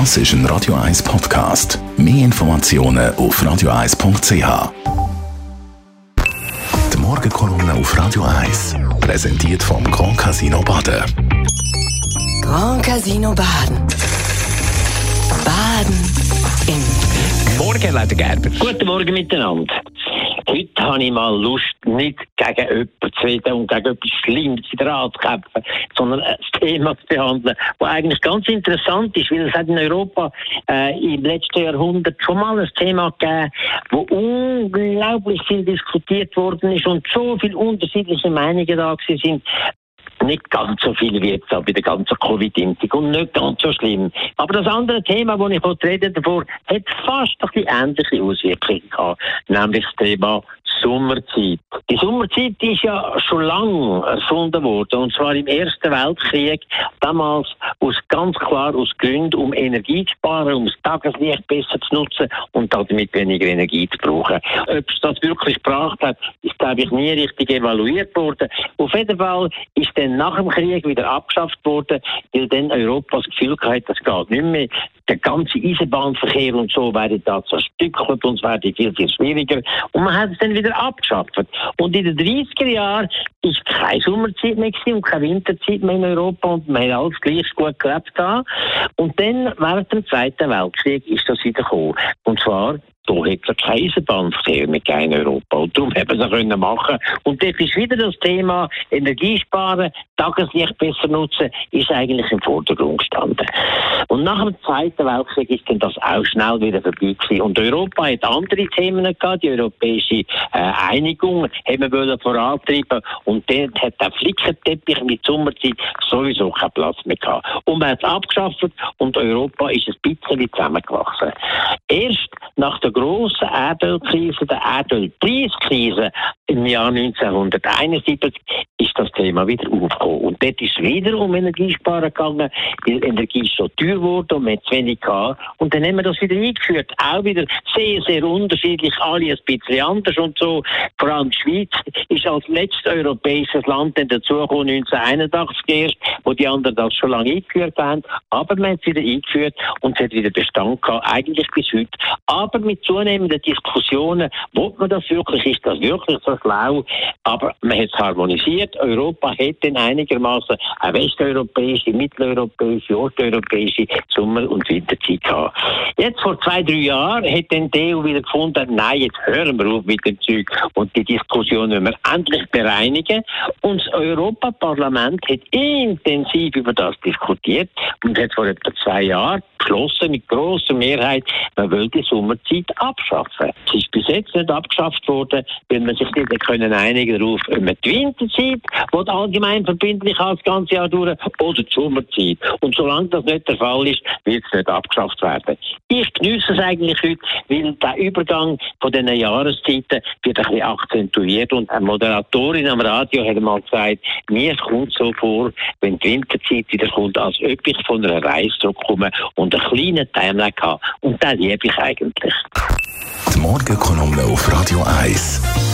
Das ist ein Radio 1 Podcast. Mehr Informationen auf radio1.ch. Die Morgenkolumne auf Radio 1 präsentiert vom Grand Casino Baden. Grand Casino Baden. Baden im Morgen, Leiter Gerber. Guten Morgen miteinander. Heute habe ich mal Lust, nicht gegen jemanden zu reden und gegen etwas Schlimmes in der zu kämpfen, sondern ein Thema zu behandeln, das eigentlich ganz interessant ist, weil es hat in Europa äh, im letzten Jahrhundert schon mal ein Thema gegeben, wo unglaublich viel diskutiert worden ist und so viele unterschiedliche Meinungen da sind, nicht ganz so viel wie jetzt bei der ganzen Covid-Impfung und nicht ganz so schlimm. Aber das andere Thema, das ich heute rede davor, hat fast ein ähnliche Auswirkungen gehabt, nämlich das Thema Sommerzeit. Die Sommerzeit ist ja schon lange erfunden worden, und zwar im Ersten Weltkrieg, damals aus ganz klar aus Gründen, um Energie zu sparen, um das Tageslicht besser zu nutzen und damit weniger Energie zu brauchen. Ob es das wirklich gebracht hat, ist, glaube ich, nie richtig evaluiert worden. Auf jeden Fall ist dann nach dem Krieg wieder abgeschafft worden, weil dann Europa das Gefühl hatte, das geht nicht mehr der ganze Eisenbahnverkehr und so werde da zerstückelt und es werde viel, viel schwieriger. Und man hat es dann wieder abgeschafft. Und in den 30er Jahren ist keine Sommerzeit mehr gewesen und keine Winterzeit mehr in Europa und man hat alles gleich gut gelebt da. Und dann, während dem Zweiten Weltkrieg, ist das wieder gekommen. Und zwar da hat es keine Eisenbahnverkehr mit in Europa. Und darum haben sie können machen. Und das ist wieder das Thema Energiesparen, Tageslicht besser nutzen, ist eigentlich im Vordergrund gestanden. Und nach dem Zweiten Weltkrieg ist dann das auch schnell wieder vorbei gewesen. Und Europa hat andere Themen gehabt, die europäische äh, Einigung haben wir wollen vorantreiben und dort hat der Flickenteppich mit Sommerzeit sowieso keinen Platz mehr gehabt. Und man hat es abgeschafft und Europa ist ein bisschen zusammengewachsen. Erst nach der grossen Erdölkrise, der Erdölpreiskrise im Jahr 1971, ist das Thema wieder aufgekommen. Und dort ist wieder um Energiesparen gegangen, weil Energie so teuer wurde und man zu wenig gehabt. Und dann haben wir das wieder eingeführt. Auch wieder sehr, sehr unterschiedlich, alle ein bisschen anders und so. Vor allem die Schweiz ist als letztes europäisches Land dann dazugekommen, 1981 erst, wo die anderen das schon lange eingeführt haben. Aber man hat es wieder eingeführt und es hat wieder Bestand gehabt, eigentlich bis heute. Aber mit zunehmenden Diskussionen, wo man das wirklich, ist das wirklich so schlau? Aber man hat es harmonisiert. Europa hat dann einigermaßen eine westeuropäische, mitteleuropäische, osteuropäische Sommer- und Winterzeit gehabt. Jetzt vor zwei, drei Jahren hat dann die EU wieder gefunden, nein, jetzt hören wir auf mit dem Zeug und die Diskussion müssen wir endlich bereinigen. Und das Europaparlament hat intensiv über das diskutiert und hat vor etwa zwei Jahren beschlossen, mit großer Mehrheit, man will die Sommerzeit abschaffen. Es ist bis jetzt nicht abgeschafft worden, weil man sich nicht können einigen darauf, ob man die Winterzeit, die allgemein verbindlich als ganze Jahr durch, oder die Sommerzeit. Und solange das nicht der Fall ist, wird es nicht abgeschafft werden. Ich genieße es eigentlich heute, weil der Übergang von diesen Jahreszeiten wird ein bisschen akzentuiert und eine Moderatorin am Radio hat mal gesagt, mir kommt so vor, wenn die Winterzeit wieder kommt, als ob ich von einer Reise zurückkomme und einen kleinen Timeline habe. Und das liebe ich eigentlich. Die Morgenkolumne auf Radio 1.